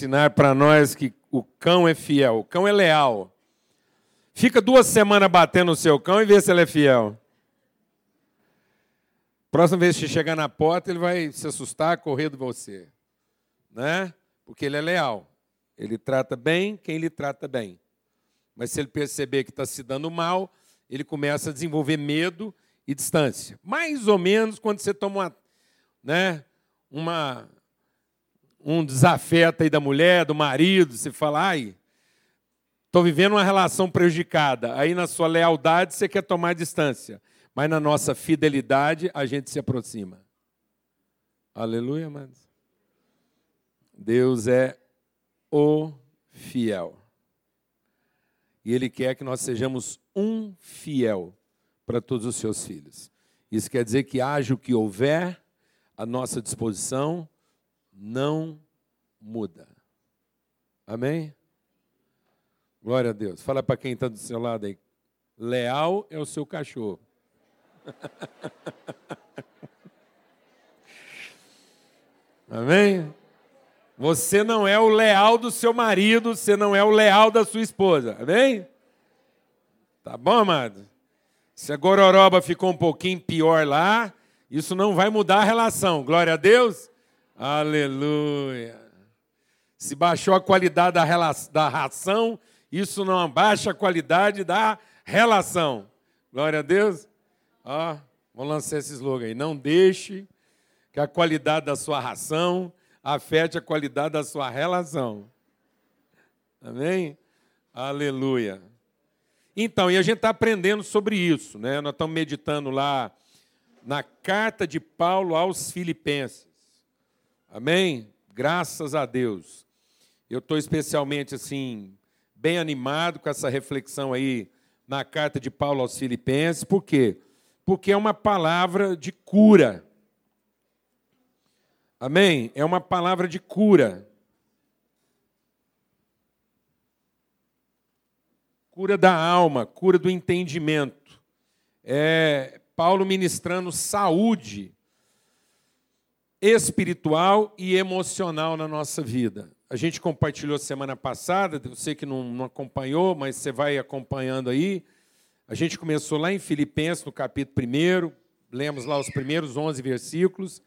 Ensinar para nós que o cão é fiel, o cão é leal. Fica duas semanas batendo no seu cão e vê se ele é fiel. Próxima vez que chegar na porta, ele vai se assustar, correr de você. Né? Porque ele é leal. Ele trata bem quem lhe trata bem. Mas se ele perceber que está se dando mal, ele começa a desenvolver medo e distância. Mais ou menos quando você toma uma, né, uma, um desafeto aí da mulher, do marido, você fala, ai, estou vivendo uma relação prejudicada. Aí na sua lealdade você quer tomar distância. Mas na nossa fidelidade a gente se aproxima. Aleluia, amados. Deus é o fiel. E Ele quer que nós sejamos um fiel para todos os seus filhos. Isso quer dizer que haja o que houver à nossa disposição, não muda. Amém? Glória a Deus. Fala para quem está do seu lado aí. Leal é o seu cachorro. Amém? Você não é o leal do seu marido, você não é o leal da sua esposa. Amém? Tá bom, amado? Se a gororoba ficou um pouquinho pior lá, isso não vai mudar a relação. Glória a Deus. Aleluia. Se baixou a qualidade da, da ração, isso não abaixa a qualidade da relação. Glória a Deus. Ó, vou lançar esse slogan aí. Não deixe que a qualidade da sua ração afete a qualidade da sua relação. Amém? Aleluia. Então, e a gente está aprendendo sobre isso, né? Nós estamos meditando lá na carta de Paulo aos Filipenses. Amém? Graças a Deus. Eu estou especialmente assim, bem animado com essa reflexão aí na carta de Paulo aos Filipenses. Por quê? Porque é uma palavra de cura. Amém? É uma palavra de cura. cura da alma, cura do entendimento. É Paulo ministrando saúde espiritual e emocional na nossa vida. A gente compartilhou semana passada, você que não, não acompanhou, mas você vai acompanhando aí. A gente começou lá em Filipenses, no capítulo 1, lemos lá os primeiros 11 versículos,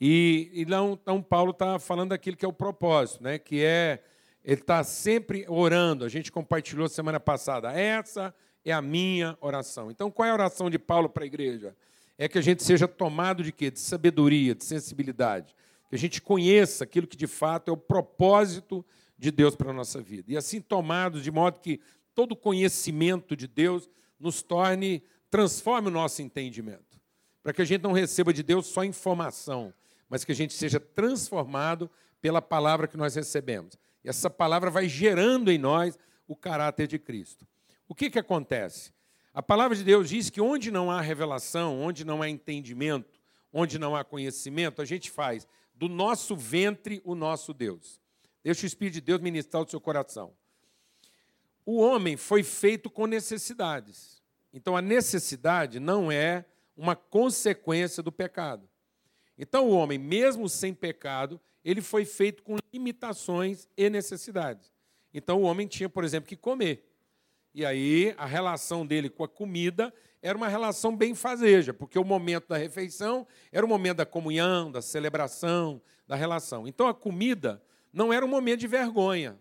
e, e então Paulo está falando daquilo que é o propósito, né? que é ele está sempre orando. A gente compartilhou semana passada. Essa é a minha oração. Então, qual é a oração de Paulo para a igreja? É que a gente seja tomado de quê? De sabedoria, de sensibilidade. Que a gente conheça aquilo que de fato é o propósito de Deus para a nossa vida. E assim tomados de modo que todo conhecimento de Deus nos torne, transforme o nosso entendimento. Para que a gente não receba de Deus só informação, mas que a gente seja transformado pela palavra que nós recebemos. E essa palavra vai gerando em nós o caráter de Cristo. O que, que acontece? A palavra de Deus diz que onde não há revelação, onde não há entendimento, onde não há conhecimento, a gente faz do nosso ventre o nosso Deus. Deixa o Espírito de Deus ministrar o seu coração. O homem foi feito com necessidades. Então a necessidade não é uma consequência do pecado. Então o homem, mesmo sem pecado, ele foi feito com limitações e necessidades. Então o homem tinha, por exemplo, que comer. E aí a relação dele com a comida era uma relação bem fazeja, porque o momento da refeição era o momento da comunhão, da celebração, da relação. Então a comida não era um momento de vergonha.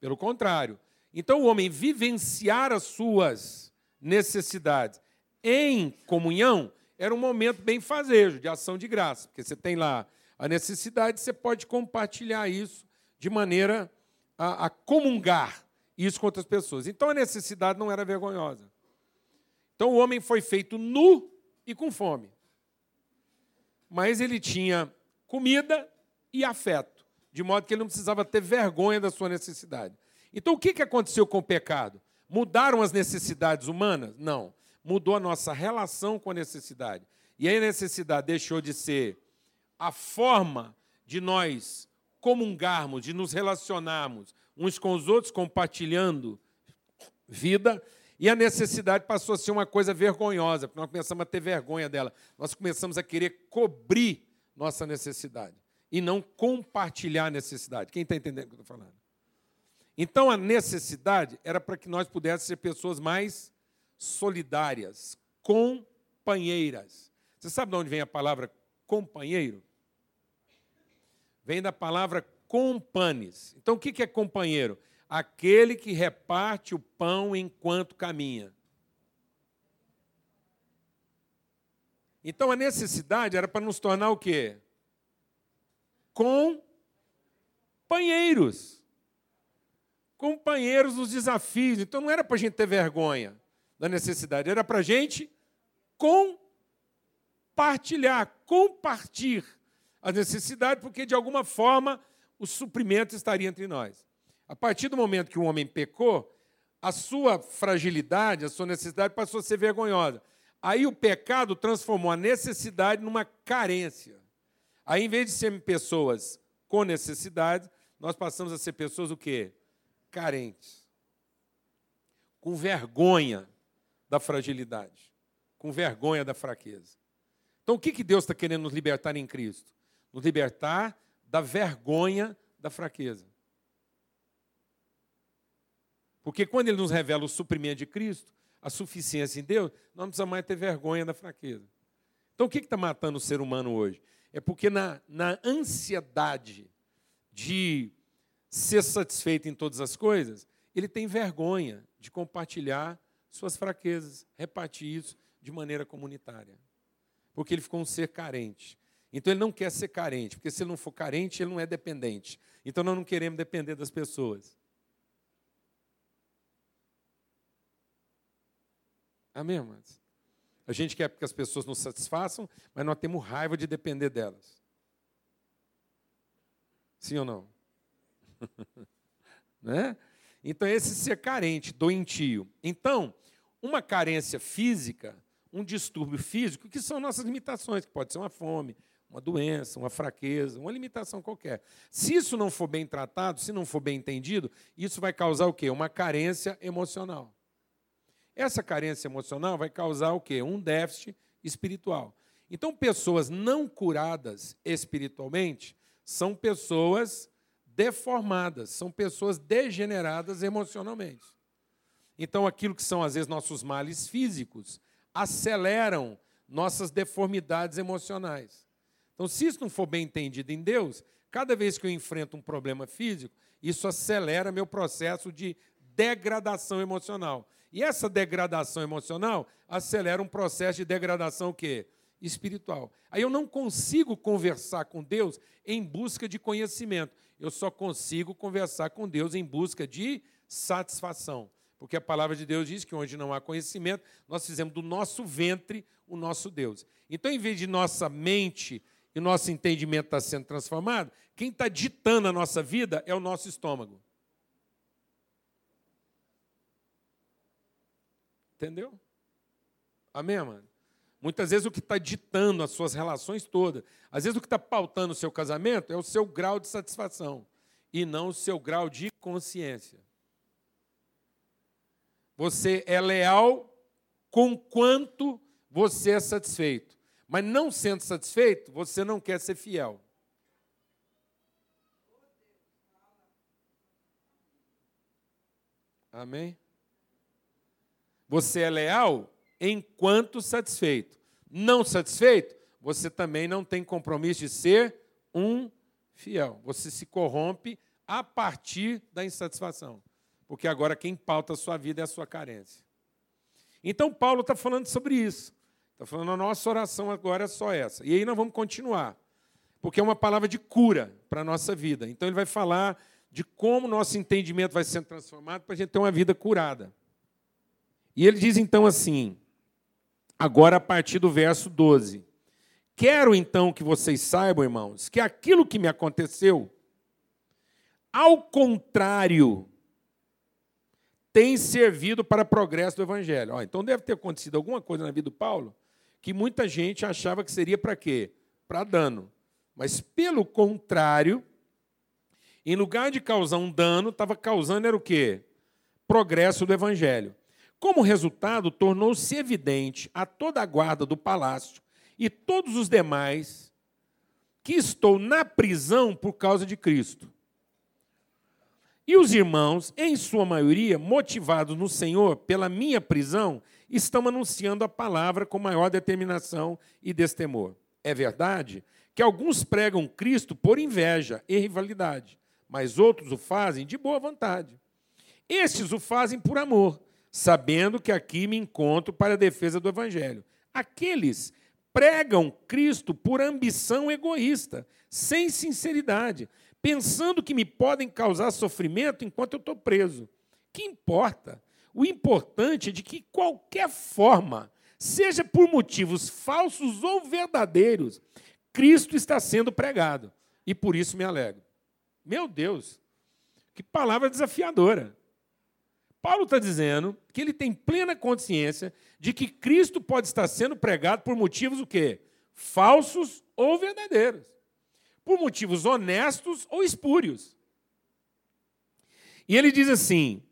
Pelo contrário. Então o homem vivenciar as suas necessidades em comunhão era um momento bem fazejo, de ação de graça, porque você tem lá a necessidade, você pode compartilhar isso de maneira a, a comungar isso com outras pessoas. Então a necessidade não era vergonhosa. Então o homem foi feito nu e com fome. Mas ele tinha comida e afeto, de modo que ele não precisava ter vergonha da sua necessidade. Então o que aconteceu com o pecado? Mudaram as necessidades humanas? Não. Mudou a nossa relação com a necessidade. E aí a necessidade deixou de ser a forma de nós comungarmos, de nos relacionarmos uns com os outros, compartilhando vida, e a necessidade passou a ser uma coisa vergonhosa, porque nós começamos a ter vergonha dela. Nós começamos a querer cobrir nossa necessidade e não compartilhar a necessidade. Quem está entendendo o que eu estou falando? Então a necessidade era para que nós pudéssemos ser pessoas mais solidárias, companheiras. Você sabe de onde vem a palavra companheiro? Vem da palavra companes. Então o que é companheiro? Aquele que reparte o pão enquanto caminha. Então a necessidade era para nos tornar o quê? Companheiros. Companheiros dos desafios. Então não era para a gente ter vergonha da necessidade, era para a gente compartilhar, compartilhar a necessidade, porque de alguma forma o suprimento estaria entre nós. A partir do momento que o homem pecou, a sua fragilidade, a sua necessidade passou a ser vergonhosa. Aí o pecado transformou a necessidade numa carência. Aí, em vez de sermos pessoas com necessidade, nós passamos a ser pessoas o quê? Carentes. Com vergonha da fragilidade. Com vergonha da fraqueza. Então, o que, que Deus está querendo nos libertar em Cristo? Nos libertar da vergonha da fraqueza. Porque quando Ele nos revela o suprimento de Cristo, a suficiência em Deus, nós não precisamos mais ter vergonha da fraqueza. Então, o que está matando o ser humano hoje? É porque na, na ansiedade de ser satisfeito em todas as coisas, ele tem vergonha de compartilhar suas fraquezas, repartir isso de maneira comunitária. Porque ele ficou um ser carente. Então ele não quer ser carente, porque se ele não for carente, ele não é dependente. Então nós não queremos depender das pessoas. Amém, irmãos? A gente quer que as pessoas nos satisfaçam, mas nós temos raiva de depender delas. Sim ou não? né? Então, esse ser carente, doentio. Então, uma carência física, um distúrbio físico, que são nossas limitações, que pode ser uma fome, uma doença, uma fraqueza, uma limitação qualquer. Se isso não for bem tratado, se não for bem entendido, isso vai causar o quê? Uma carência emocional. Essa carência emocional vai causar o quê? Um déficit espiritual. Então, pessoas não curadas espiritualmente são pessoas deformadas, são pessoas degeneradas emocionalmente. Então, aquilo que são, às vezes, nossos males físicos aceleram nossas deformidades emocionais. Então, se isso não for bem entendido em Deus, cada vez que eu enfrento um problema físico, isso acelera meu processo de degradação emocional. E essa degradação emocional acelera um processo de degradação o quê? espiritual. Aí eu não consigo conversar com Deus em busca de conhecimento. Eu só consigo conversar com Deus em busca de satisfação. Porque a palavra de Deus diz que onde não há conhecimento, nós fizemos do nosso ventre o nosso Deus. Então, em vez de nossa mente e nosso entendimento estar sendo transformado, quem está ditando a nossa vida é o nosso estômago. Entendeu? Amém, mano? Muitas vezes o que está ditando as suas relações todas, às vezes o que está pautando o seu casamento é o seu grau de satisfação e não o seu grau de consciência. Você é leal com quanto você é satisfeito. Mas não sendo satisfeito, você não quer ser fiel. Amém? Você é leal enquanto satisfeito. Não satisfeito, você também não tem compromisso de ser um fiel. Você se corrompe a partir da insatisfação. Porque agora quem pauta a sua vida é a sua carência. Então, Paulo está falando sobre isso. Está falando, a nossa oração agora é só essa. E aí nós vamos continuar. Porque é uma palavra de cura para a nossa vida. Então, ele vai falar de como nosso entendimento vai sendo transformado para a gente ter uma vida curada. E ele diz então assim, agora a partir do verso 12: Quero então que vocês saibam, irmãos, que aquilo que me aconteceu, ao contrário, tem servido para progresso do evangelho. Ó, então deve ter acontecido alguma coisa na vida do Paulo que muita gente achava que seria para quê? Para dano. Mas pelo contrário, em lugar de causar um dano, estava causando era o quê? Progresso do evangelho. Como resultado, tornou-se evidente a toda a guarda do palácio e todos os demais que estou na prisão por causa de Cristo. E os irmãos, em sua maioria, motivados no Senhor pela minha prisão, estão anunciando a palavra com maior determinação e destemor. É verdade que alguns pregam Cristo por inveja e rivalidade, mas outros o fazem de boa vontade. Estes o fazem por amor, sabendo que aqui me encontro para a defesa do Evangelho. Aqueles pregam Cristo por ambição egoísta, sem sinceridade, pensando que me podem causar sofrimento enquanto eu estou preso. Que importa? O importante é de que qualquer forma, seja por motivos falsos ou verdadeiros, Cristo está sendo pregado. E por isso me alegro. Meu Deus, que palavra desafiadora. Paulo está dizendo que ele tem plena consciência de que Cristo pode estar sendo pregado por motivos o quê? Falsos ou verdadeiros. Por motivos honestos ou espúrios. E ele diz assim: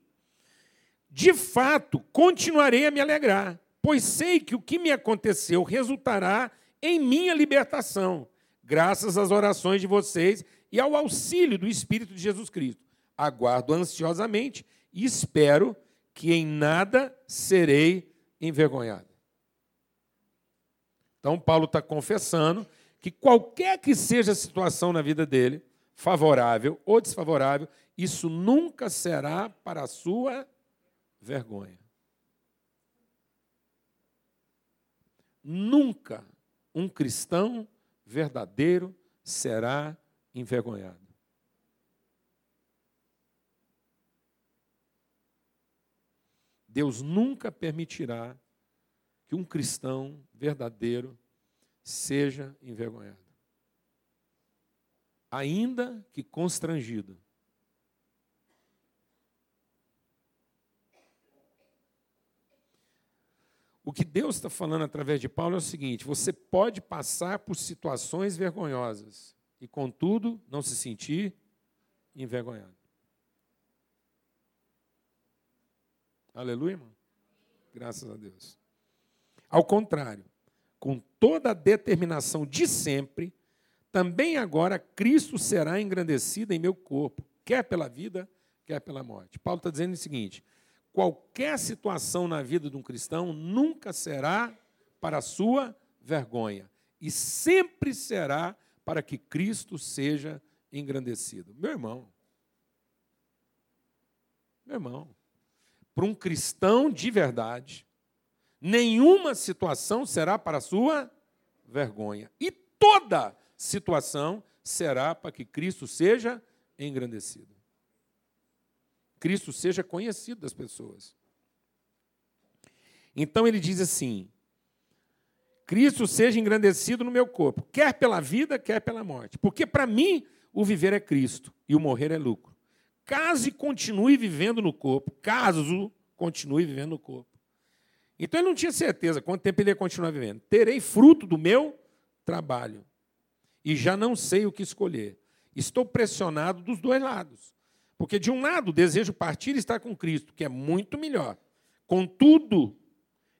De fato, continuarei a me alegrar, pois sei que o que me aconteceu resultará em minha libertação, graças às orações de vocês e ao auxílio do Espírito de Jesus Cristo. Aguardo ansiosamente e espero que em nada serei envergonhado. Então, Paulo está confessando que qualquer que seja a situação na vida dele, favorável ou desfavorável, isso nunca será para a sua vergonha. Nunca um cristão verdadeiro será envergonhado. Deus nunca permitirá que um cristão verdadeiro seja envergonhado. Ainda que constrangido. O que Deus está falando através de Paulo é o seguinte: você pode passar por situações vergonhosas e, contudo, não se sentir envergonhado. Aleluia, irmão? Graças a Deus. Ao contrário, com toda a determinação de sempre, também agora Cristo será engrandecido em meu corpo, quer pela vida, quer pela morte. Paulo está dizendo o seguinte: qualquer situação na vida de um cristão nunca será para a sua vergonha, e sempre será para que Cristo seja engrandecido. Meu irmão, meu irmão, para um cristão de verdade, nenhuma situação será para sua vergonha. E toda situação será para que Cristo seja engrandecido. Cristo seja conhecido das pessoas. Então ele diz assim: Cristo seja engrandecido no meu corpo, quer pela vida, quer pela morte. Porque para mim o viver é Cristo e o morrer é lucro. Caso continue vivendo no corpo, caso continue vivendo no corpo. Então ele não tinha certeza quanto tempo ele ia continuar vivendo. Terei fruto do meu trabalho. E já não sei o que escolher. Estou pressionado dos dois lados. Porque, de um lado, desejo partir e estar com Cristo, que é muito melhor. Contudo,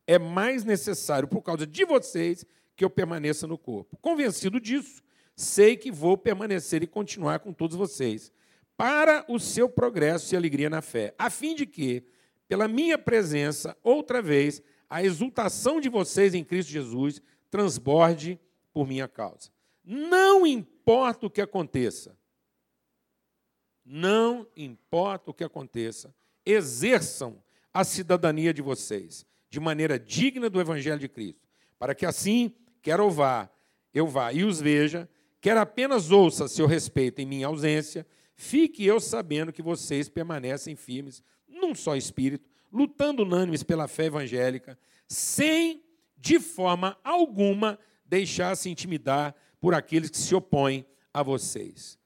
é mais necessário, por causa de vocês, que eu permaneça no corpo. Convencido disso, sei que vou permanecer e continuar com todos vocês, para o seu progresso e alegria na fé, a fim de que, pela minha presença, outra vez, a exultação de vocês em Cristo Jesus transborde por minha causa. Não importa o que aconteça, não importa o que aconteça, exerçam a cidadania de vocês de maneira digna do Evangelho de Cristo, para que assim, quer eu vá, eu vá e os veja, quer apenas ouça seu respeito em minha ausência, Fique eu sabendo que vocês permanecem firmes num só espírito, lutando unânimes pela fé evangélica, sem, de forma alguma, deixar-se intimidar por aqueles que se opõem a vocês.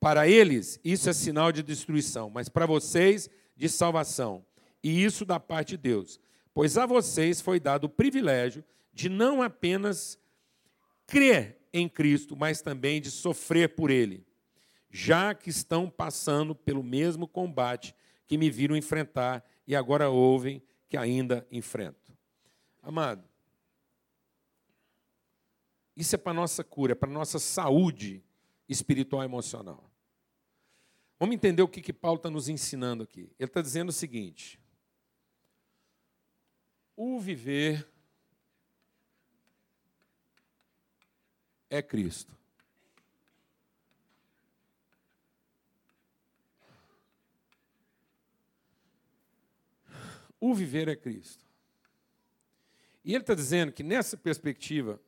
Para eles, isso é sinal de destruição, mas para vocês, de salvação. E isso da parte de Deus. Pois a vocês foi dado o privilégio de não apenas crer em Cristo, mas também de sofrer por Ele já que estão passando pelo mesmo combate que me viram enfrentar e agora ouvem que ainda enfrento. Amado, Isso é para nossa cura, é para nossa saúde espiritual e emocional. Vamos entender o que, que Paulo está nos ensinando aqui. Ele está dizendo o seguinte: o viver é Cristo. O viver é Cristo. E ele está dizendo que nessa perspectiva,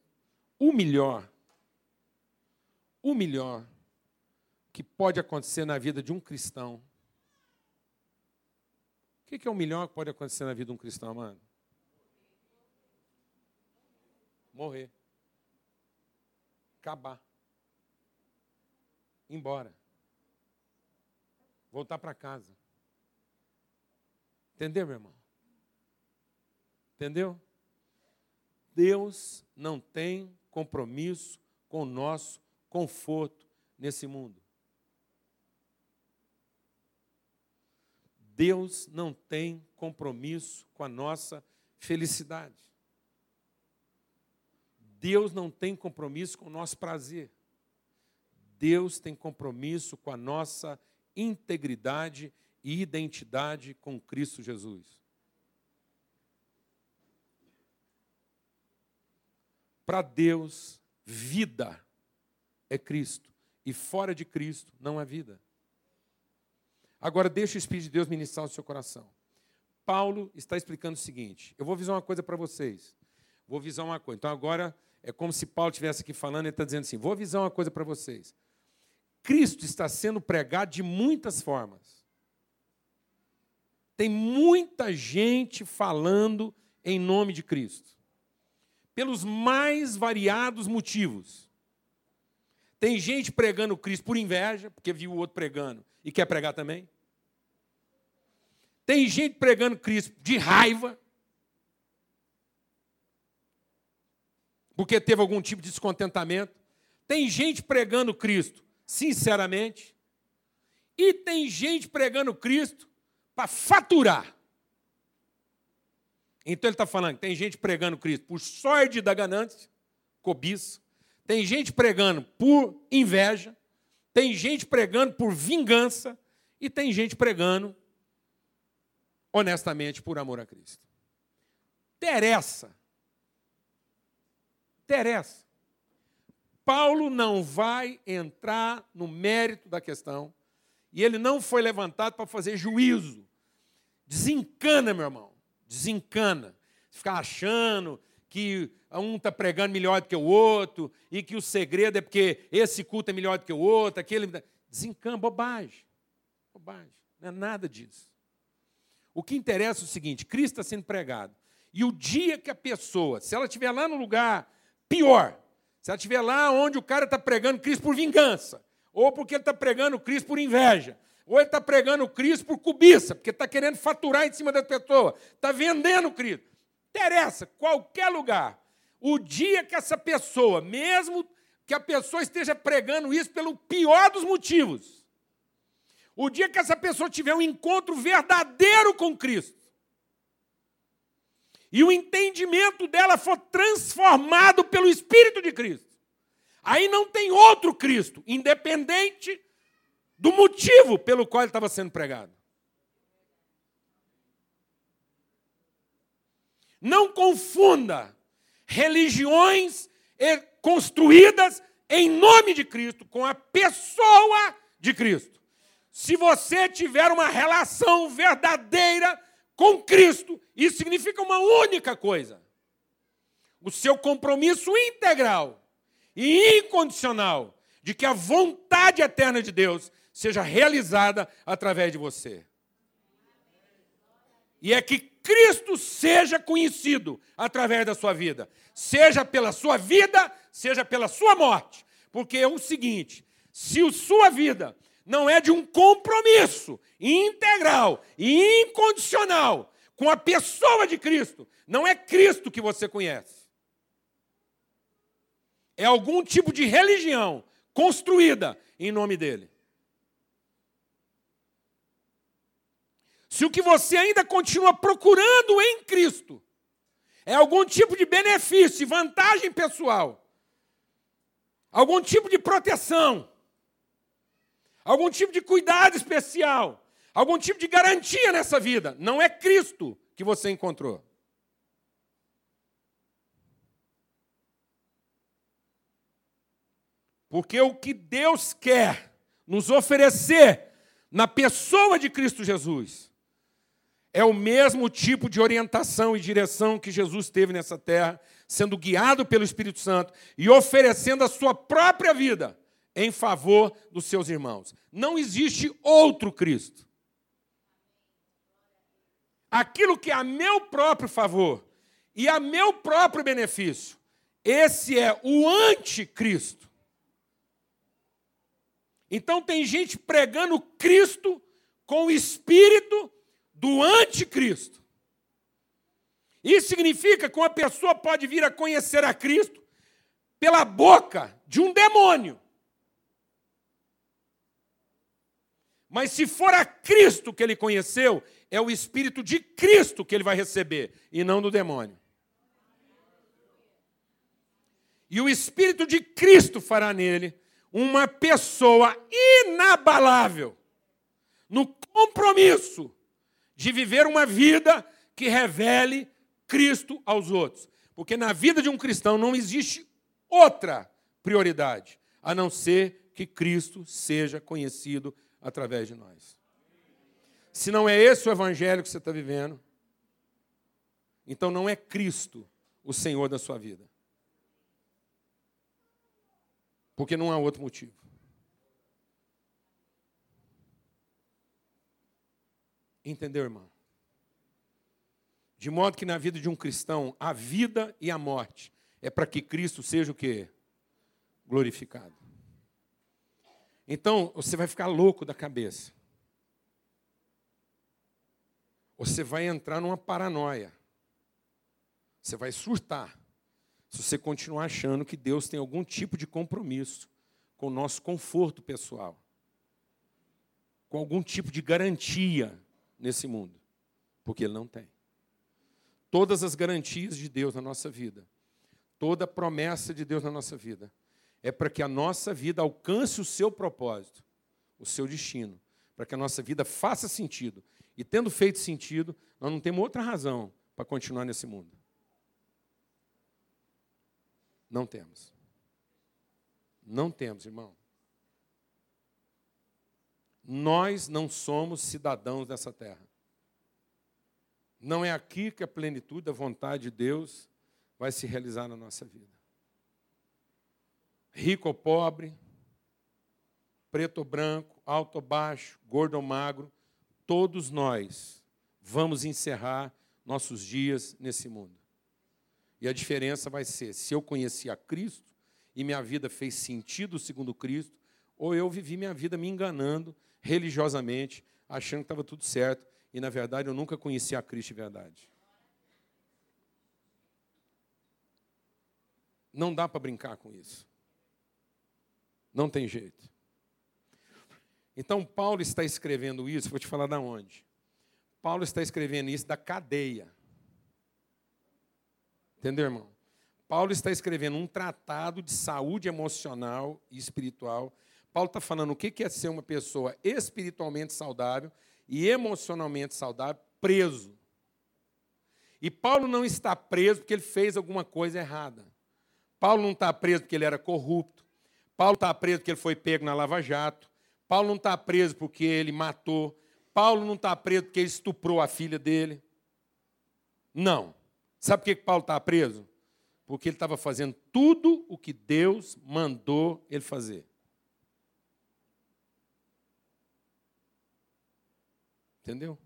o melhor, o melhor que pode acontecer na vida de um cristão. O que é o melhor que pode acontecer na vida de um cristão, amado? Morrer. Acabar. Embora. Voltar para casa. Entendeu, meu irmão? Entendeu? Deus não tem compromisso com o nosso conforto nesse mundo. Deus não tem compromisso com a nossa felicidade. Deus não tem compromisso com o nosso prazer. Deus tem compromisso com a nossa integridade e identidade com Cristo Jesus. Para Deus, vida é Cristo. E fora de Cristo não há vida. Agora, deixa o Espírito de Deus ministrar o seu coração. Paulo está explicando o seguinte: eu vou avisar uma coisa para vocês. Vou avisar uma coisa. Então, agora, é como se Paulo estivesse aqui falando, ele está dizendo assim: vou avisar uma coisa para vocês. Cristo está sendo pregado de muitas formas. Tem muita gente falando em nome de Cristo pelos mais variados motivos. Tem gente pregando Cristo por inveja, porque viu o outro pregando e quer pregar também. Tem gente pregando Cristo de raiva, porque teve algum tipo de descontentamento. Tem gente pregando Cristo sinceramente. E tem gente pregando Cristo para faturar. Então ele está falando que tem gente pregando Cristo por sorte da ganância, cobiça. Tem gente pregando por inveja. Tem gente pregando por vingança. E tem gente pregando honestamente por amor a Cristo. Interessa. Interessa. Paulo não vai entrar no mérito da questão. E ele não foi levantado para fazer juízo. Desencana, meu irmão desencana. Ficar achando que um está pregando melhor do que o outro, e que o segredo é porque esse culto é melhor do que o outro, aquele. Desencana, bobagem. Bobagem. Não é nada disso. O que interessa é o seguinte: Cristo está sendo pregado. E o dia que a pessoa, se ela estiver lá no lugar pior, se ela estiver lá onde o cara está pregando Cristo por vingança, ou porque ele está pregando Cristo por inveja, ou ele está pregando Cristo por cobiça, porque está querendo faturar em cima da pessoa, está vendendo Cristo. Interessa, qualquer lugar. O dia que essa pessoa, mesmo que a pessoa esteja pregando isso pelo pior dos motivos, o dia que essa pessoa tiver um encontro verdadeiro com Cristo, e o entendimento dela for transformado pelo Espírito de Cristo, aí não tem outro Cristo, independente do motivo pelo qual ele estava sendo pregado. Não confunda religiões construídas em nome de Cristo com a pessoa de Cristo. Se você tiver uma relação verdadeira com Cristo, isso significa uma única coisa: o seu compromisso integral e incondicional de que a vontade eterna de Deus seja realizada através de você. E é que Cristo seja conhecido através da sua vida, seja pela sua vida, seja pela sua morte. Porque é o seguinte: se a sua vida não é de um compromisso integral e incondicional com a pessoa de Cristo, não é Cristo que você conhece. É algum tipo de religião construída em nome dele. Se o que você ainda continua procurando em Cristo é algum tipo de benefício vantagem pessoal, algum tipo de proteção, algum tipo de cuidado especial, algum tipo de garantia nessa vida. Não é Cristo que você encontrou. Porque o que Deus quer nos oferecer na pessoa de Cristo Jesus é o mesmo tipo de orientação e direção que Jesus teve nessa terra, sendo guiado pelo Espírito Santo e oferecendo a sua própria vida em favor dos seus irmãos. Não existe outro Cristo. Aquilo que é a meu próprio favor e a meu próprio benefício, esse é o anticristo. Então tem gente pregando Cristo com o espírito do anticristo. Isso significa que uma pessoa pode vir a conhecer a Cristo pela boca de um demônio. Mas se for a Cristo que ele conheceu, é o Espírito de Cristo que ele vai receber, e não do demônio. E o Espírito de Cristo fará nele uma pessoa inabalável no compromisso de viver uma vida que revele Cristo aos outros. Porque na vida de um cristão não existe outra prioridade a não ser que Cristo seja conhecido através de nós. Se não é esse o evangelho que você está vivendo, então não é Cristo o Senhor da sua vida. Porque não há outro motivo. Entendeu, irmão? De modo que na vida de um cristão, a vida e a morte é para que Cristo seja o quê? Glorificado. Então, você vai ficar louco da cabeça. Você vai entrar numa paranoia. Você vai surtar se você continuar achando que Deus tem algum tipo de compromisso com o nosso conforto pessoal, com algum tipo de garantia nesse mundo, porque Ele não tem. Todas as garantias de Deus na nossa vida, toda promessa de Deus na nossa vida, é para que a nossa vida alcance o seu propósito, o seu destino, para que a nossa vida faça sentido. E tendo feito sentido, nós não temos outra razão para continuar nesse mundo. Não temos. Não temos, irmão. Nós não somos cidadãos dessa terra. Não é aqui que a plenitude da vontade de Deus vai se realizar na nossa vida. Rico ou pobre, preto ou branco, alto ou baixo, gordo ou magro, todos nós vamos encerrar nossos dias nesse mundo. E a diferença vai ser se eu conheci a Cristo e minha vida fez sentido segundo Cristo, ou eu vivi minha vida me enganando religiosamente, achando que estava tudo certo, e na verdade eu nunca conheci a Cristo de verdade. Não dá para brincar com isso. Não tem jeito. Então, Paulo está escrevendo isso, vou te falar da onde. Paulo está escrevendo isso da cadeia. Entendeu, irmão? Paulo está escrevendo um tratado de saúde emocional e espiritual. Paulo está falando o que é ser uma pessoa espiritualmente saudável e emocionalmente saudável, preso. E Paulo não está preso porque ele fez alguma coisa errada. Paulo não está preso porque ele era corrupto. Paulo está preso porque ele foi pego na Lava Jato. Paulo não está preso porque ele matou. Paulo não está preso porque ele estuprou a filha dele. Não. Sabe por que Paulo está preso? Porque ele estava fazendo tudo o que Deus mandou ele fazer. Entendeu?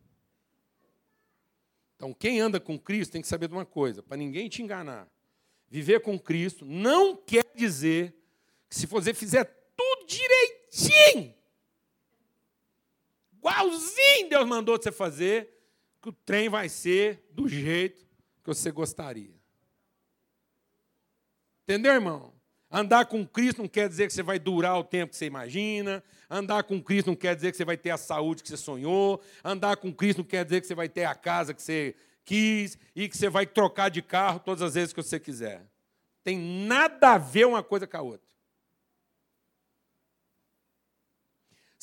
Então, quem anda com Cristo tem que saber de uma coisa, para ninguém te enganar. Viver com Cristo não quer dizer se você fizer tudo direitinho, igualzinho Deus mandou você fazer, que o trem vai ser do jeito que você gostaria. Entendeu, irmão? Andar com Cristo não quer dizer que você vai durar o tempo que você imagina. Andar com Cristo não quer dizer que você vai ter a saúde que você sonhou. Andar com Cristo não quer dizer que você vai ter a casa que você quis e que você vai trocar de carro todas as vezes que você quiser. Tem nada a ver uma coisa com a outra.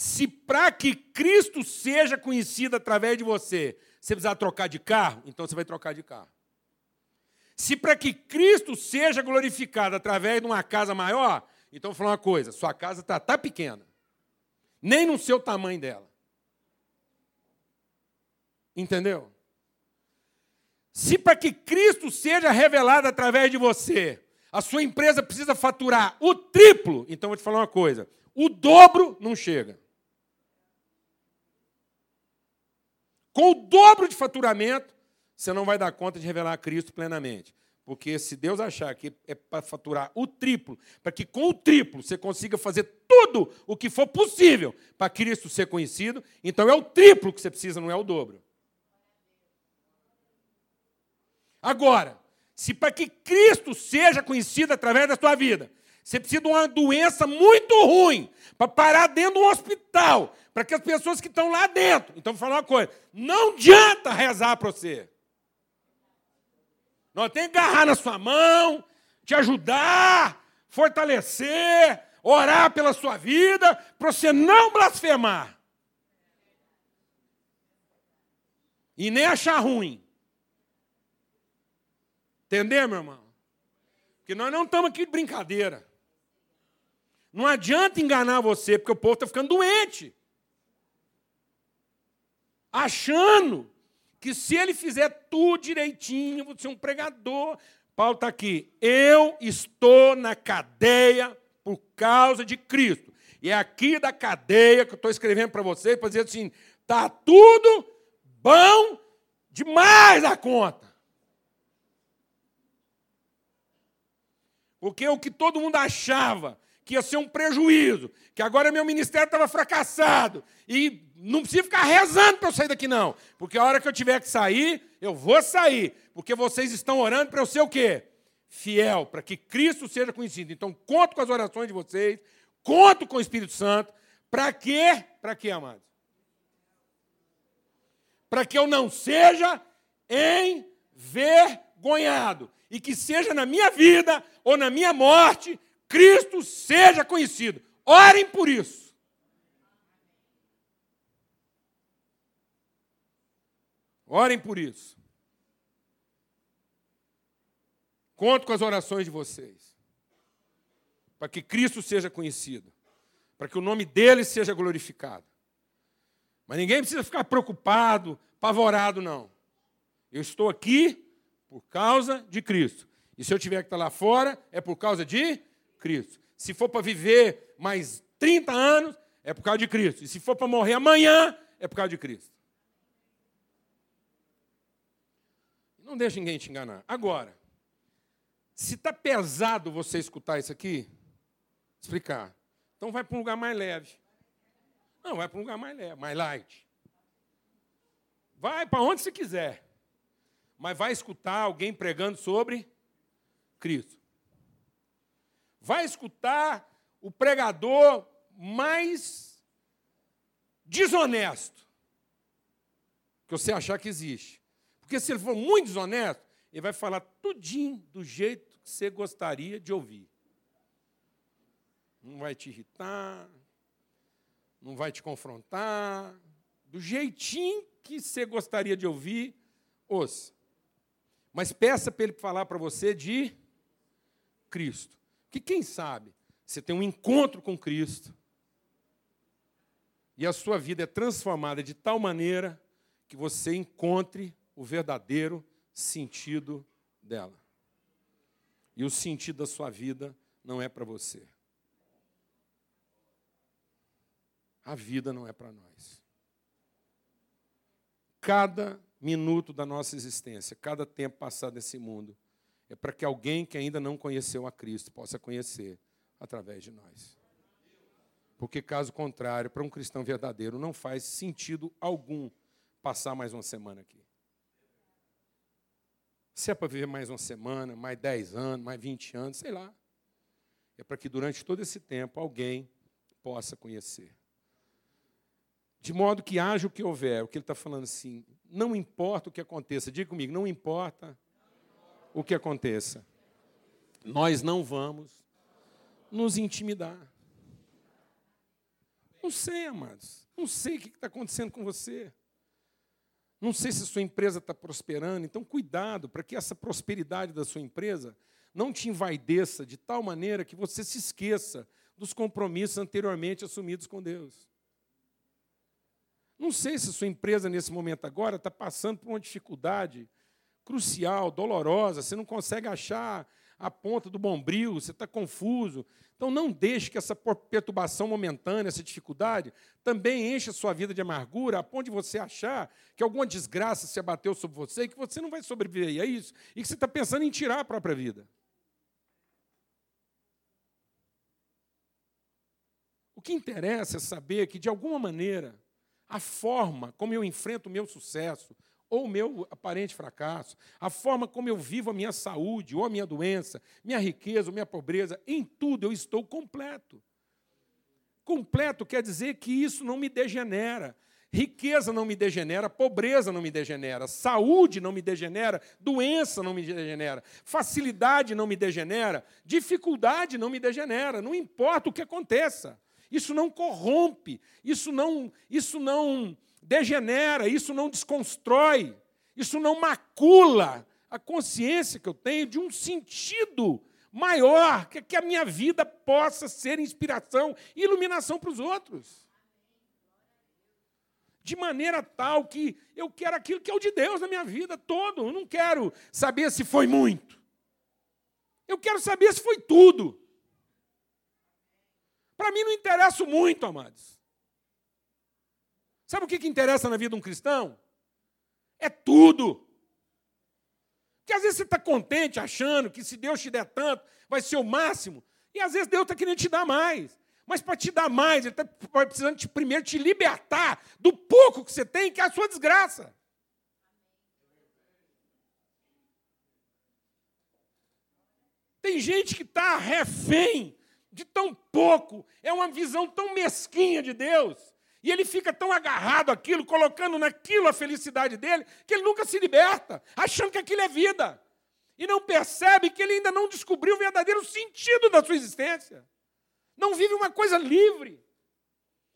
Se para que Cristo seja conhecido através de você, você precisar trocar de carro, então você vai trocar de carro. Se para que Cristo seja glorificado através de uma casa maior, então vou falar uma coisa: sua casa está tá pequena, nem no seu tamanho dela. Entendeu? Se para que Cristo seja revelado através de você, a sua empresa precisa faturar o triplo, então vou te falar uma coisa: o dobro não chega. Com o dobro de faturamento, você não vai dar conta de revelar Cristo plenamente. Porque se Deus achar que é para faturar o triplo, para que com o triplo você consiga fazer tudo o que for possível para Cristo ser conhecido, então é o triplo que você precisa, não é o dobro. Agora, se para que Cristo seja conhecido através da sua vida, você precisa de uma doença muito ruim para parar dentro de um hospital, para que as pessoas que estão lá dentro. Então, vou falar uma coisa: não adianta rezar para você. Nós temos que agarrar na sua mão, te ajudar, fortalecer, orar pela sua vida, para você não blasfemar. E nem achar ruim. Entendeu, meu irmão? Porque nós não estamos aqui de brincadeira. Não adianta enganar você, porque o povo está ficando doente. Achando que se ele fizer tudo direitinho, você é um pregador. Paulo está aqui. Eu estou na cadeia por causa de Cristo. E é aqui da cadeia que eu estou escrevendo para vocês, para dizer assim: está tudo bom demais a conta. Porque o que todo mundo achava que ia ser um prejuízo, que agora meu ministério estava fracassado. E não precisa ficar rezando para eu sair daqui, não. Porque a hora que eu tiver que sair, eu vou sair. Porque vocês estão orando para eu ser o quê? Fiel, para que Cristo seja conhecido. Então, conto com as orações de vocês, conto com o Espírito Santo. Para quê? Para quê, amados? Para que eu não seja envergonhado. E que seja na minha vida ou na minha morte Cristo seja conhecido. Orem por isso. Orem por isso. Conto com as orações de vocês. Para que Cristo seja conhecido. Para que o nome dele seja glorificado. Mas ninguém precisa ficar preocupado, apavorado, não. Eu estou aqui por causa de Cristo. E se eu tiver que estar lá fora, é por causa de Cristo. Se for para viver mais 30 anos, é por causa de Cristo. E se for para morrer amanhã, é por causa de Cristo. Não deixe ninguém te enganar. Agora, se está pesado você escutar isso aqui, explicar. Então vai para um lugar mais leve. Não, vai para um lugar mais leve, mais light. Vai para onde você quiser. Mas vai escutar alguém pregando sobre Cristo vai escutar o pregador mais desonesto que você achar que existe. Porque se ele for muito desonesto, ele vai falar tudinho do jeito que você gostaria de ouvir. Não vai te irritar, não vai te confrontar, do jeitinho que você gostaria de ouvir, ouça. Mas peça para ele falar para você de Cristo. Que quem sabe você tem um encontro com Cristo e a sua vida é transformada de tal maneira que você encontre o verdadeiro sentido dela. E o sentido da sua vida não é para você. A vida não é para nós. Cada minuto da nossa existência, cada tempo passado nesse mundo, é para que alguém que ainda não conheceu a Cristo possa conhecer através de nós. Porque, caso contrário, para um cristão verdadeiro, não faz sentido algum passar mais uma semana aqui. Se é para viver mais uma semana, mais 10 anos, mais 20 anos, sei lá. É para que durante todo esse tempo alguém possa conhecer. De modo que haja o que houver, o que ele está falando assim, não importa o que aconteça, diga comigo, não importa o que aconteça. Nós não vamos nos intimidar. Não sei, amados. Não sei o que está acontecendo com você. Não sei se a sua empresa está prosperando. Então, cuidado para que essa prosperidade da sua empresa não te envaideça de tal maneira que você se esqueça dos compromissos anteriormente assumidos com Deus. Não sei se a sua empresa, nesse momento agora, está passando por uma dificuldade crucial, dolorosa, você não consegue achar a ponta do bombril, você está confuso. Então, não deixe que essa perturbação momentânea, essa dificuldade, também encha a sua vida de amargura, a ponto de você achar que alguma desgraça se abateu sobre você e que você não vai sobreviver a isso, e que você está pensando em tirar a própria vida. O que interessa é saber que, de alguma maneira, a forma como eu enfrento o meu sucesso ou o meu aparente fracasso, a forma como eu vivo a minha saúde ou a minha doença, minha riqueza ou minha pobreza, em tudo eu estou completo. Completo quer dizer que isso não me degenera. Riqueza não me degenera, pobreza não me degenera, saúde não me degenera, doença não me degenera, facilidade não me degenera, dificuldade não me degenera, não importa o que aconteça. Isso não corrompe, isso não, isso não degenera, isso não desconstrói, isso não macula a consciência que eu tenho de um sentido maior, que, a minha vida possa ser inspiração e iluminação para os outros. De maneira tal que eu quero aquilo que é o de Deus na minha vida todo. Eu não quero saber se foi muito. Eu quero saber se foi tudo. Para mim não interessa muito, amados. Sabe o que, que interessa na vida de um cristão? É tudo. Porque às vezes você está contente achando que se Deus te der tanto, vai ser o máximo. E às vezes Deus está querendo te dar mais. Mas para te dar mais, Ele está precisando de, primeiro te libertar do pouco que você tem, que é a sua desgraça. Tem gente que está refém de tão pouco, é uma visão tão mesquinha de Deus. E ele fica tão agarrado àquilo, colocando naquilo a felicidade dele, que ele nunca se liberta, achando que aquilo é vida. E não percebe que ele ainda não descobriu o verdadeiro sentido da sua existência. Não vive uma coisa livre.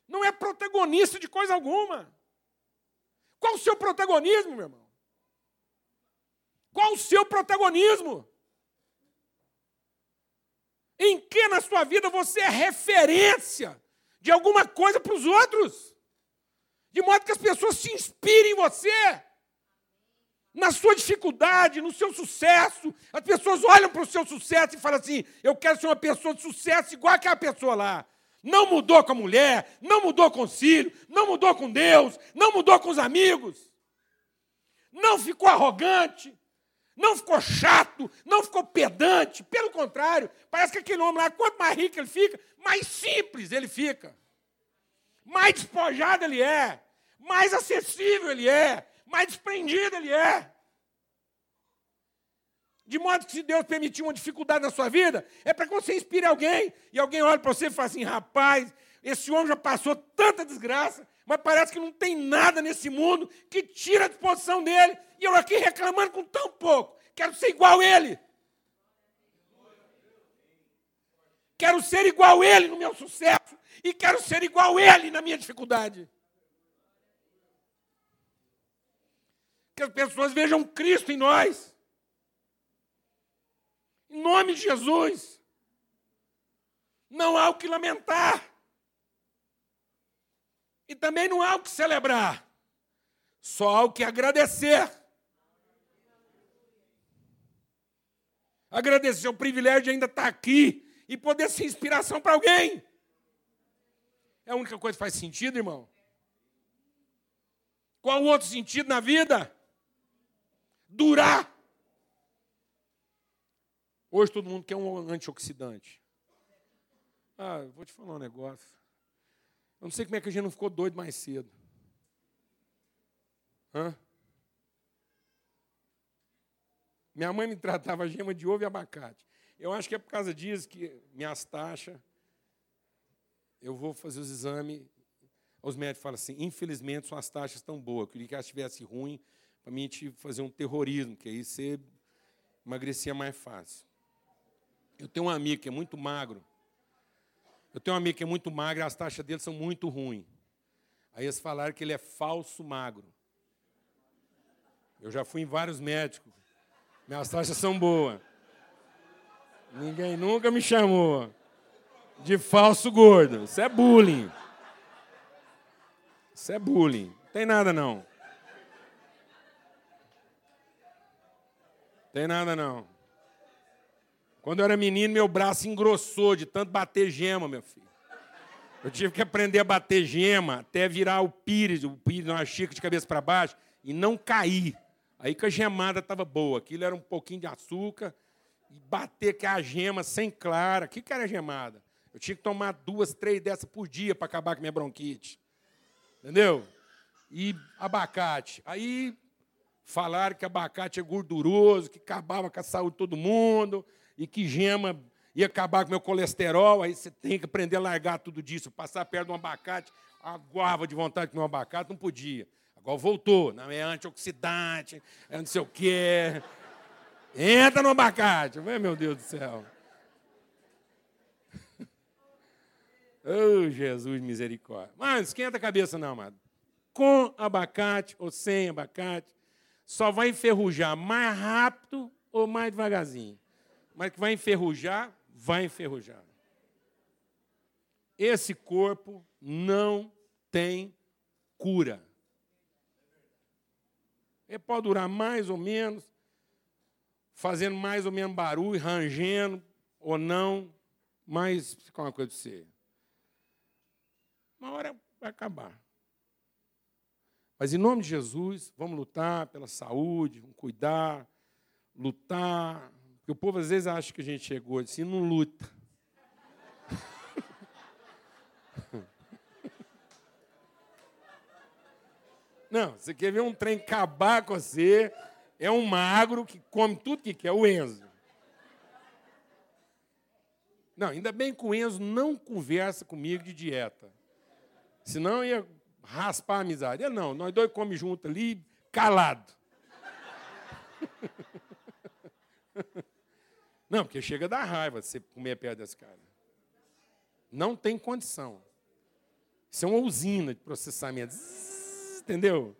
Não é protagonista de coisa alguma. Qual o seu protagonismo, meu irmão? Qual o seu protagonismo? Em que na sua vida você é referência de alguma coisa para os outros? De modo que as pessoas se inspirem em você. Na sua dificuldade, no seu sucesso, as pessoas olham para o seu sucesso e falam assim: eu quero ser uma pessoa de sucesso igual aquela pessoa lá. Não mudou com a mulher, não mudou com o filho, não mudou com Deus, não mudou com os amigos, não ficou arrogante, não ficou chato, não ficou pedante, pelo contrário, parece que aquele homem lá, quanto mais rico ele fica, mais simples ele fica, mais despojado ele é, mais acessível ele é, mais desprendido ele é. De modo que se Deus permitir uma dificuldade na sua vida, é para que você inspire alguém, e alguém olha para você e fala assim: rapaz, esse homem já passou tanta desgraça, mas parece que não tem nada nesse mundo que tira a disposição dele, e eu aqui reclamando com tão pouco. Quero ser igual a ele. Quero ser igual a ele no meu sucesso, e quero ser igual a ele na minha dificuldade. Que as pessoas vejam Cristo em nós. Em nome de Jesus. Não há o que lamentar. E também não há o que celebrar, só há o que agradecer. Agradecer o privilégio de ainda estar aqui e poder ser inspiração para alguém. É a única coisa que faz sentido, irmão. Qual o outro sentido na vida? Durar. Hoje todo mundo quer um antioxidante. Ah, vou te falar um negócio. Eu não sei como é que a gente não ficou doido mais cedo. Hã? Minha mãe me tratava gema de ovo e abacate. Eu acho que é por causa disso que minhas taxas, eu vou fazer os exames, os médicos falam assim, infelizmente suas taxas estão boas. Eu queria que elas estivessem ruim para mim te fazer um terrorismo, que aí você emagrecia mais fácil. Eu tenho um amigo que é muito magro, Eu tenho um amigo que é muito magro as taxas dele são muito ruins. Aí eles falaram que ele é falso magro. Eu já fui em vários médicos. Minhas taxas são boas. Ninguém nunca me chamou de falso gordo. Isso é bullying. Isso é bullying. Não tem nada não. Tem nada não. Quando eu era menino, meu braço engrossou de tanto bater gema, meu filho. Eu tive que aprender a bater gema até virar o pires, o pires numa xícara de cabeça para baixo e não cair. Aí que a gemada estava boa. Aquilo era um pouquinho de açúcar e bater com a gema sem clara. O que, que era gemada? Eu tinha que tomar duas, três dessas por dia para acabar com minha bronquite. Entendeu? E abacate. Aí Falaram que abacate é gorduroso, que acabava com a saúde de todo mundo, e que gema ia acabar com meu colesterol. Aí você tem que aprender a largar tudo disso. Passar perto de um abacate, aguava de vontade de comer um abacate, não podia. Agora voltou. Não, é antioxidante, é não sei o quê. Entra no abacate. Meu Deus do céu. Oh, Jesus, misericórdia. Mas esquenta a cabeça, não, amado. Com abacate ou sem abacate, só vai enferrujar mais rápido ou mais devagarzinho. Mas que vai enferrujar, vai enferrujar. Esse corpo não tem cura. Ele pode durar mais ou menos, fazendo mais ou menos barulho, rangendo ou não, mas fica uma coisa de ser. Uma hora vai acabar. Mas em nome de Jesus, vamos lutar pela saúde, vamos cuidar, lutar. Porque o povo às vezes acha que a gente chegou assim, não luta. Não, você quer ver um trem acabar com você, é um magro que come tudo que quer, o Enzo. Não, ainda bem que o Enzo não conversa comigo de dieta. Senão ia raspar a amizade. Ele não, nós dois comemos junto ali, calado. Não, porque chega da raiva você comer perto desse cara. Não tem condição. Isso é uma usina de processamento. Zzz, entendeu?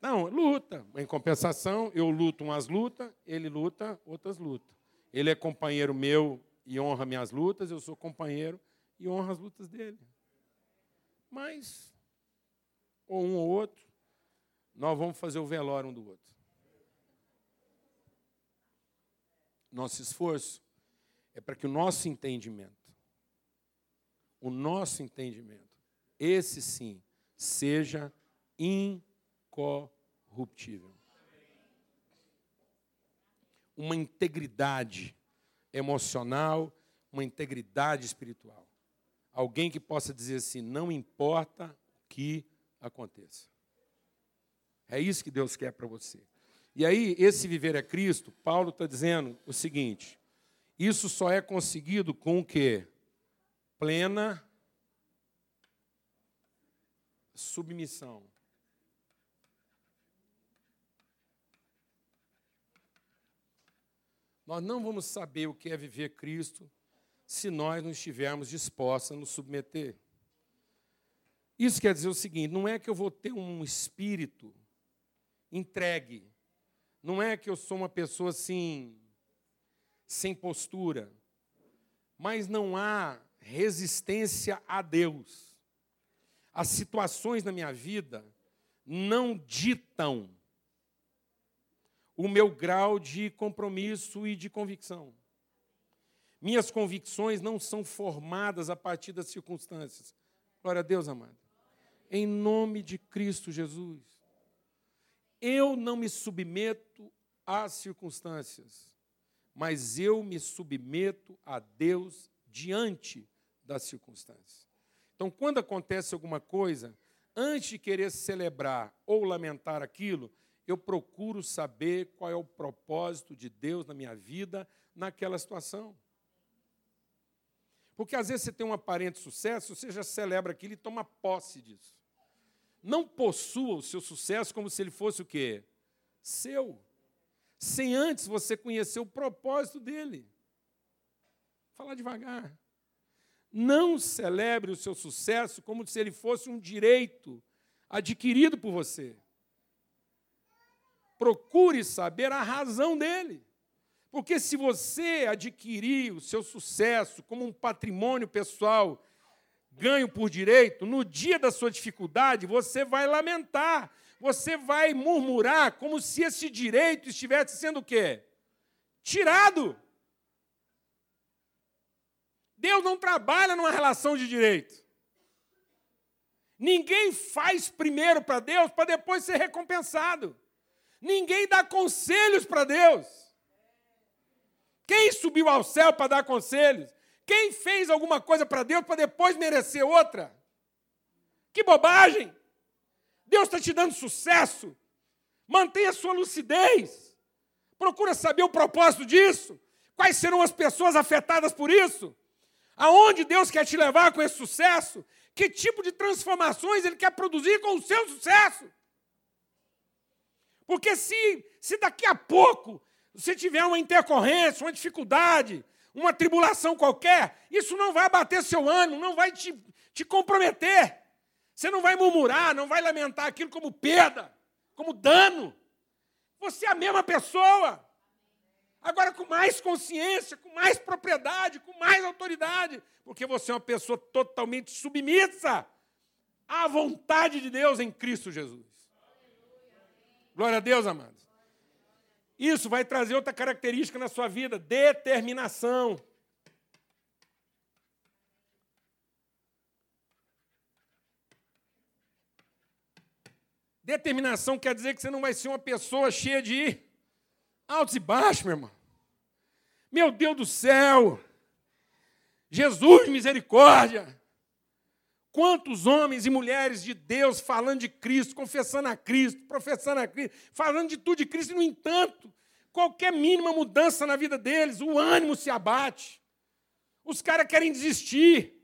Não, luta. Em compensação, eu luto umas lutas, ele luta outras lutas. Ele é companheiro meu e honra minhas lutas, eu sou companheiro e honro as lutas dele. Mas, ou um ou outro, nós vamos fazer o velório um do outro. Nosso esforço é para que o nosso entendimento, o nosso entendimento, esse sim, seja incorruptível. Uma integridade emocional, uma integridade espiritual. Alguém que possa dizer assim: não importa o que aconteça. É isso que Deus quer para você. E aí, esse viver é Cristo, Paulo está dizendo o seguinte: isso só é conseguido com o quê? Plena submissão. Nós não vamos saber o que é viver Cristo se nós não estivermos dispostos a nos submeter. Isso quer dizer o seguinte: não é que eu vou ter um espírito entregue, não é que eu sou uma pessoa assim, sem postura, mas não há resistência a Deus. As situações na minha vida não ditam o meu grau de compromisso e de convicção. Minhas convicções não são formadas a partir das circunstâncias. Glória a Deus, amado. Em nome de Cristo Jesus. Eu não me submeto às circunstâncias, mas eu me submeto a Deus diante das circunstâncias. Então, quando acontece alguma coisa, antes de querer celebrar ou lamentar aquilo, eu procuro saber qual é o propósito de Deus na minha vida naquela situação. Porque às vezes você tem um aparente sucesso, você já celebra aquilo e toma posse disso. Não possua o seu sucesso como se ele fosse o quê? Seu. Sem antes você conhecer o propósito dele. Falar devagar. Não celebre o seu sucesso como se ele fosse um direito adquirido por você. Procure saber a razão dele. Porque se você adquirir o seu sucesso como um patrimônio pessoal, ganho por direito, no dia da sua dificuldade, você vai lamentar, você vai murmurar como se esse direito estivesse sendo o quê? Tirado. Deus não trabalha numa relação de direito. Ninguém faz primeiro para Deus para depois ser recompensado. Ninguém dá conselhos para Deus. Quem subiu ao céu para dar conselhos? Quem fez alguma coisa para Deus para depois merecer outra? Que bobagem! Deus está te dando sucesso. Mantenha sua lucidez. Procura saber o propósito disso. Quais serão as pessoas afetadas por isso? Aonde Deus quer te levar com esse sucesso? Que tipo de transformações Ele quer produzir com o seu sucesso? Porque se, se daqui a pouco você tiver uma intercorrência, uma dificuldade, uma tribulação qualquer, isso não vai abater seu ânimo, não vai te, te comprometer. Você não vai murmurar, não vai lamentar aquilo como perda, como dano. Você é a mesma pessoa agora com mais consciência, com mais propriedade, com mais autoridade, porque você é uma pessoa totalmente submissa à vontade de Deus em Cristo Jesus. Glória a Deus, amados. Isso vai trazer outra característica na sua vida: determinação. Determinação quer dizer que você não vai ser uma pessoa cheia de altos e baixos, meu irmão. Meu Deus do céu! Jesus, misericórdia! Quantos homens e mulheres de Deus falando de Cristo, confessando a Cristo, professando a Cristo, falando de tudo de Cristo, e, no entanto, qualquer mínima mudança na vida deles, o ânimo se abate. Os caras querem desistir.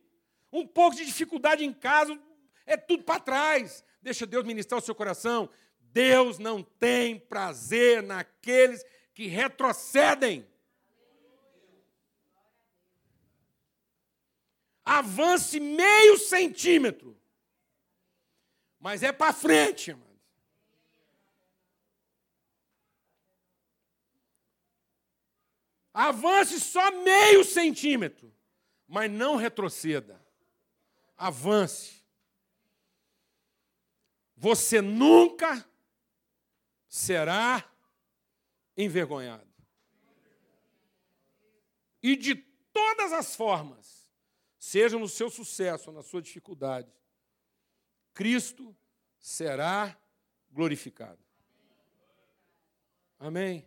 Um pouco de dificuldade em casa, é tudo para trás. Deixa Deus ministrar o seu coração. Deus não tem prazer naqueles que retrocedem. Avance meio centímetro, mas é para frente, amado. Avance só meio centímetro, mas não retroceda. Avance. Você nunca será envergonhado. E de todas as formas, seja no seu sucesso ou na sua dificuldade, Cristo será glorificado. Amém?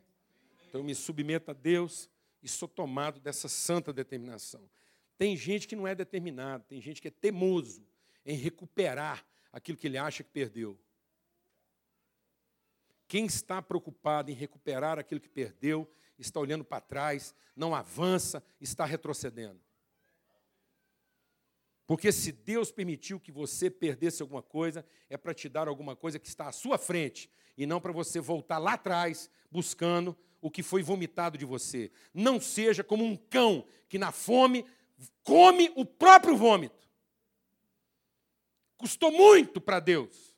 Então eu me submeto a Deus e sou tomado dessa santa determinação. Tem gente que não é determinado, tem gente que é teimoso em recuperar aquilo que ele acha que perdeu. Quem está preocupado em recuperar aquilo que perdeu, está olhando para trás, não avança, está retrocedendo. Porque se Deus permitiu que você perdesse alguma coisa, é para te dar alguma coisa que está à sua frente, e não para você voltar lá atrás buscando o que foi vomitado de você. Não seja como um cão que na fome come o próprio vômito. Custou muito para Deus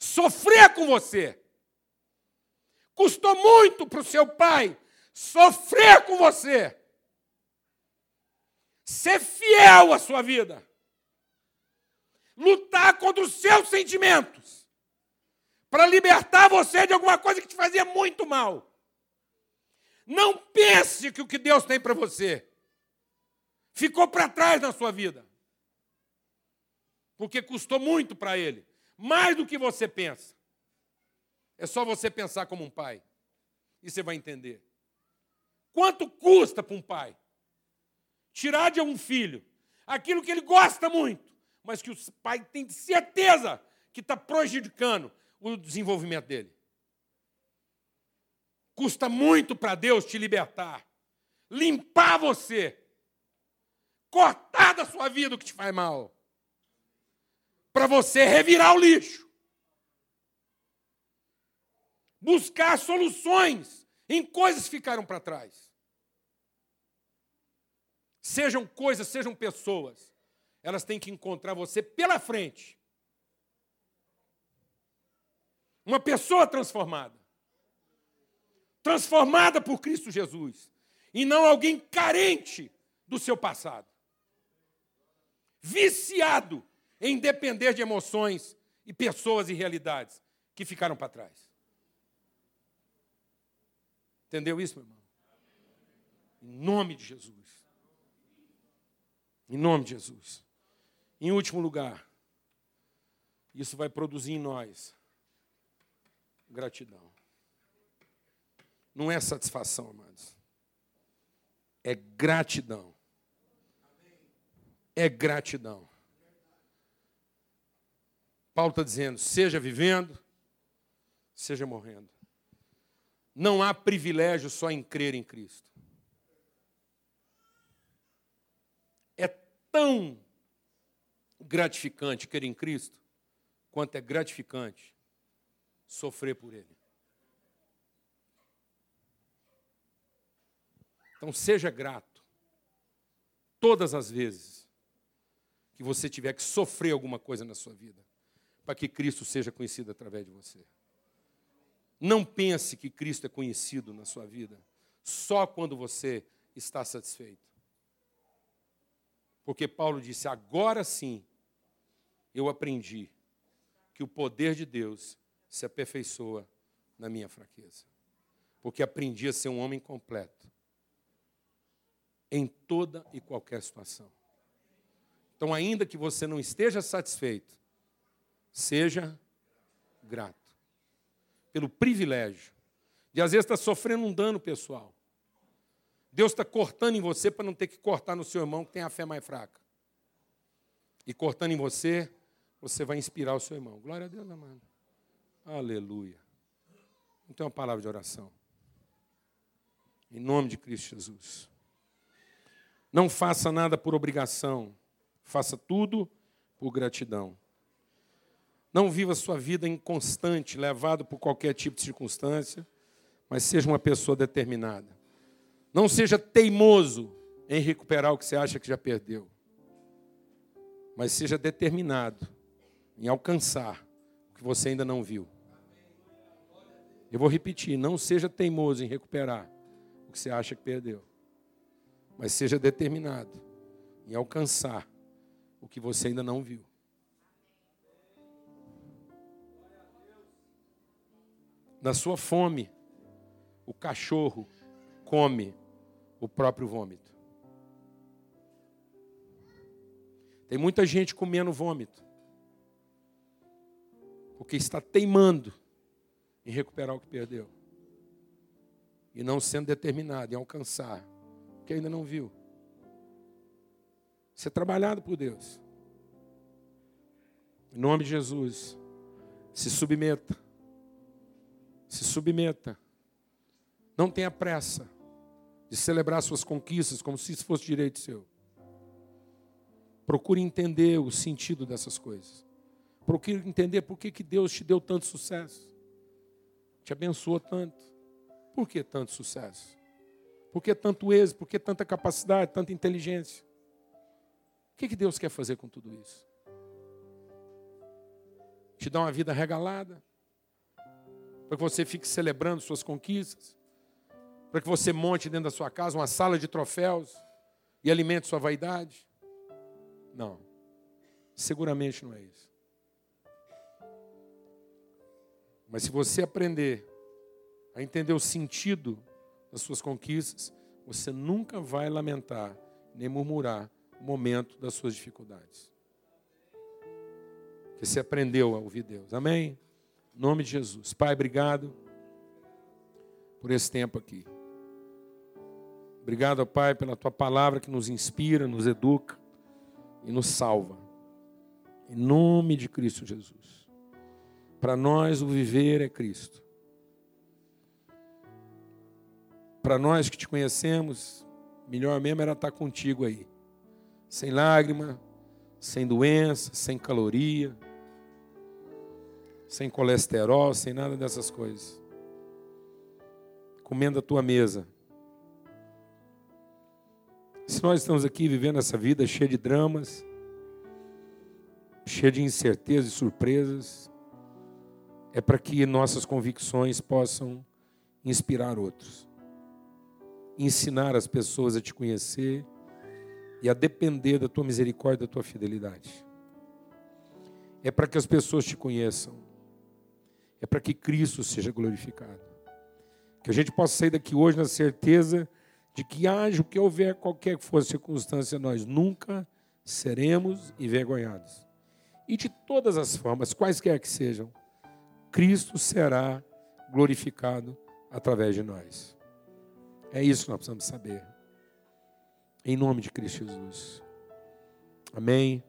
sofrer com você. Custou muito para o seu pai sofrer com você. Ser fiel à sua vida. Lutar contra os seus sentimentos. Para libertar você de alguma coisa que te fazia muito mal. Não pense que o que Deus tem para você ficou para trás na sua vida. Porque custou muito para Ele. Mais do que você pensa. É só você pensar como um pai. E você vai entender. Quanto custa para um pai tirar de um filho aquilo que ele gosta muito, mas que o pai tem certeza que está prejudicando o desenvolvimento dele? Custa muito para Deus te libertar, limpar você, cortar da sua vida o que te faz mal, para você revirar o lixo buscar soluções em coisas que ficaram para trás. Sejam coisas, sejam pessoas. Elas têm que encontrar você pela frente. Uma pessoa transformada. Transformada por Cristo Jesus. E não alguém carente do seu passado. Viciado em depender de emoções e pessoas e realidades que ficaram para trás. Entendeu isso, meu irmão? Em nome de Jesus. Em nome de Jesus. Em último lugar, isso vai produzir em nós gratidão. Não é satisfação, amados. É gratidão. É gratidão. Paulo está dizendo: seja vivendo, seja morrendo. Não há privilégio só em crer em Cristo. É tão gratificante crer em Cristo, quanto é gratificante sofrer por Ele. Então seja grato todas as vezes que você tiver que sofrer alguma coisa na sua vida, para que Cristo seja conhecido através de você. Não pense que Cristo é conhecido na sua vida só quando você está satisfeito. Porque Paulo disse: agora sim eu aprendi que o poder de Deus se aperfeiçoa na minha fraqueza. Porque aprendi a ser um homem completo em toda e qualquer situação. Então, ainda que você não esteja satisfeito, seja grato pelo privilégio de às vezes estar sofrendo um dano pessoal. Deus está cortando em você para não ter que cortar no seu irmão que tem a fé mais fraca. E cortando em você você vai inspirar o seu irmão. Glória a Deus, amado. Aleluia. Então, uma palavra de oração. Em nome de Cristo Jesus. Não faça nada por obrigação. Faça tudo por gratidão. Não viva sua vida inconstante, levado por qualquer tipo de circunstância, mas seja uma pessoa determinada. Não seja teimoso em recuperar o que você acha que já perdeu, mas seja determinado em alcançar o que você ainda não viu. Eu vou repetir: não seja teimoso em recuperar o que você acha que perdeu, mas seja determinado em alcançar o que você ainda não viu. Na sua fome, o cachorro come o próprio vômito. Tem muita gente comendo vômito porque está teimando em recuperar o que perdeu e não sendo determinado em alcançar o que ainda não viu. Ser trabalhado por Deus. Em nome de Jesus, se submeta. Se submeta. Não tenha pressa de celebrar suas conquistas como se isso fosse direito seu. Procure entender o sentido dessas coisas. Procure entender por que, que Deus te deu tanto sucesso. Te abençoou tanto. Por que tanto sucesso? Por que tanto êxito? Por que tanta capacidade, tanta inteligência? O que, que Deus quer fazer com tudo isso? Te dar uma vida regalada? Para que você fique celebrando suas conquistas? Para que você monte dentro da sua casa uma sala de troféus e alimente sua vaidade? Não. Seguramente não é isso. Mas se você aprender a entender o sentido das suas conquistas, você nunca vai lamentar nem murmurar o momento das suas dificuldades. Porque você aprendeu a ouvir Deus. Amém? Em nome de Jesus. Pai, obrigado por esse tempo aqui. Obrigado, Pai, pela tua palavra que nos inspira, nos educa e nos salva. Em nome de Cristo Jesus. Para nós, o viver é Cristo. Para nós que te conhecemos, melhor mesmo era estar contigo aí. Sem lágrima, sem doença, sem caloria, sem colesterol, sem nada dessas coisas. Comendo a tua mesa. Se nós estamos aqui vivendo essa vida cheia de dramas, cheia de incertezas e surpresas, é para que nossas convicções possam inspirar outros, ensinar as pessoas a te conhecer e a depender da tua misericórdia, da tua fidelidade. É para que as pessoas te conheçam, é para que Cristo seja glorificado. Que a gente possa sair daqui hoje na certeza de que haja o que houver, qualquer que for a circunstância, nós nunca seremos envergonhados. E de todas as formas, quaisquer que sejam, Cristo será glorificado através de nós. É isso que nós precisamos saber. Em nome de Cristo Jesus. Amém.